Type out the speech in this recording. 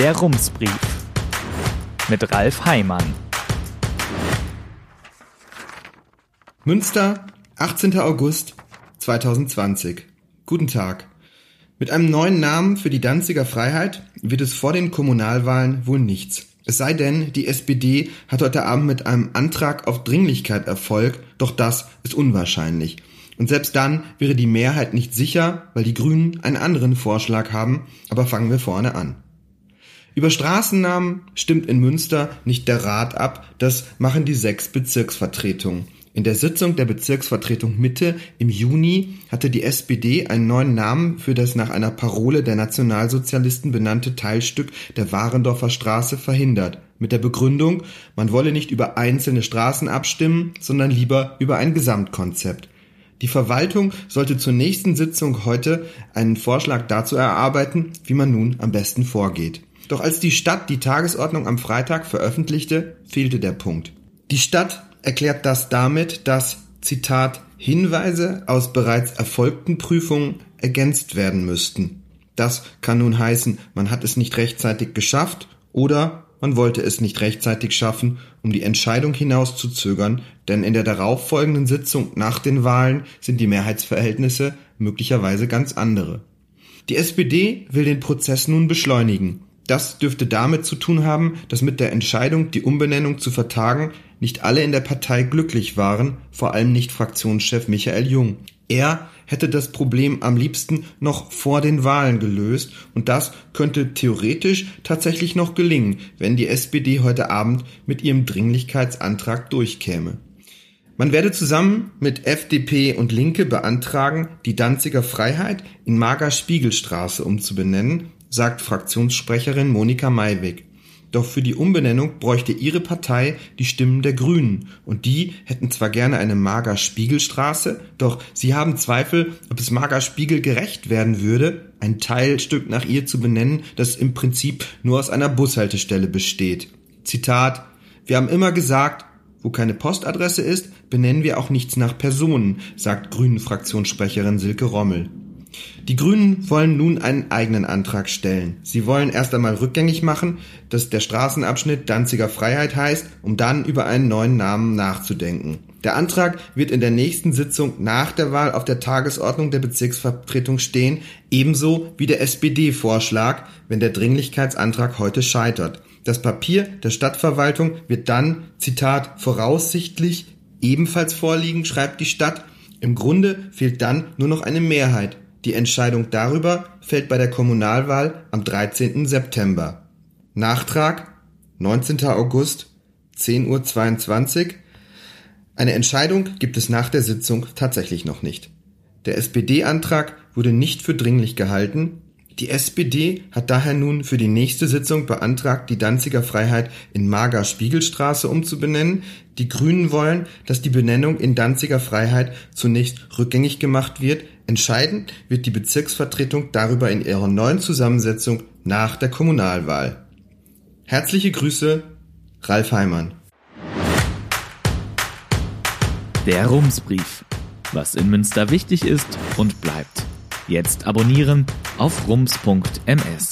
Der Rumsbrief mit Ralf Heimann. Münster, 18. August 2020. Guten Tag. Mit einem neuen Namen für die Danziger Freiheit wird es vor den Kommunalwahlen wohl nichts. Es sei denn, die SPD hat heute Abend mit einem Antrag auf Dringlichkeit Erfolg, doch das ist unwahrscheinlich. Und selbst dann wäre die Mehrheit nicht sicher, weil die Grünen einen anderen Vorschlag haben, aber fangen wir vorne an. Über Straßennamen stimmt in Münster nicht der Rat ab, das machen die sechs Bezirksvertretungen. In der Sitzung der Bezirksvertretung Mitte im Juni hatte die SPD einen neuen Namen für das nach einer Parole der Nationalsozialisten benannte Teilstück der Warendorfer Straße verhindert, mit der Begründung, man wolle nicht über einzelne Straßen abstimmen, sondern lieber über ein Gesamtkonzept. Die Verwaltung sollte zur nächsten Sitzung heute einen Vorschlag dazu erarbeiten, wie man nun am besten vorgeht. Doch als die Stadt die Tagesordnung am Freitag veröffentlichte, fehlte der Punkt. Die Stadt erklärt das damit, dass, Zitat, Hinweise aus bereits erfolgten Prüfungen ergänzt werden müssten. Das kann nun heißen, man hat es nicht rechtzeitig geschafft oder man wollte es nicht rechtzeitig schaffen, um die Entscheidung hinauszuzögern, denn in der darauffolgenden Sitzung nach den Wahlen sind die Mehrheitsverhältnisse möglicherweise ganz andere. Die SPD will den Prozess nun beschleunigen. Das dürfte damit zu tun haben, dass mit der Entscheidung, die Umbenennung zu vertagen, nicht alle in der Partei glücklich waren, vor allem nicht Fraktionschef Michael Jung. Er hätte das Problem am liebsten noch vor den Wahlen gelöst und das könnte theoretisch tatsächlich noch gelingen, wenn die SPD heute Abend mit ihrem Dringlichkeitsantrag durchkäme. Man werde zusammen mit FDP und Linke beantragen, die Danziger Freiheit in Mager-Spiegelstraße umzubenennen, sagt Fraktionssprecherin Monika Maiweg. Doch für die Umbenennung bräuchte ihre Partei die Stimmen der Grünen und die hätten zwar gerne eine Mager-Spiegelstraße, doch sie haben Zweifel, ob es Mager-Spiegel gerecht werden würde, ein Teilstück nach ihr zu benennen, das im Prinzip nur aus einer Bushaltestelle besteht. Zitat Wir haben immer gesagt, wo keine Postadresse ist, benennen wir auch nichts nach Personen, sagt Grünen-Fraktionssprecherin Silke Rommel. Die Grünen wollen nun einen eigenen Antrag stellen. Sie wollen erst einmal rückgängig machen, dass der Straßenabschnitt Danziger Freiheit heißt, um dann über einen neuen Namen nachzudenken. Der Antrag wird in der nächsten Sitzung nach der Wahl auf der Tagesordnung der Bezirksvertretung stehen, ebenso wie der SPD-Vorschlag, wenn der Dringlichkeitsantrag heute scheitert. Das Papier der Stadtverwaltung wird dann, Zitat, voraussichtlich ebenfalls vorliegen, schreibt die Stadt. Im Grunde fehlt dann nur noch eine Mehrheit. Die Entscheidung darüber fällt bei der Kommunalwahl am 13. September. Nachtrag 19. August 10.22 Uhr. Eine Entscheidung gibt es nach der Sitzung tatsächlich noch nicht. Der SPD-Antrag wurde nicht für dringlich gehalten. Die SPD hat daher nun für die nächste Sitzung beantragt, die Danziger Freiheit in Mager Spiegelstraße umzubenennen. Die Grünen wollen, dass die Benennung in Danziger Freiheit zunächst rückgängig gemacht wird, Entscheidend wird die Bezirksvertretung darüber in ihrer neuen Zusammensetzung nach der Kommunalwahl. Herzliche Grüße, Ralf Heimann. Der Rumsbrief. Was in Münster wichtig ist und bleibt. Jetzt abonnieren auf rums.ms.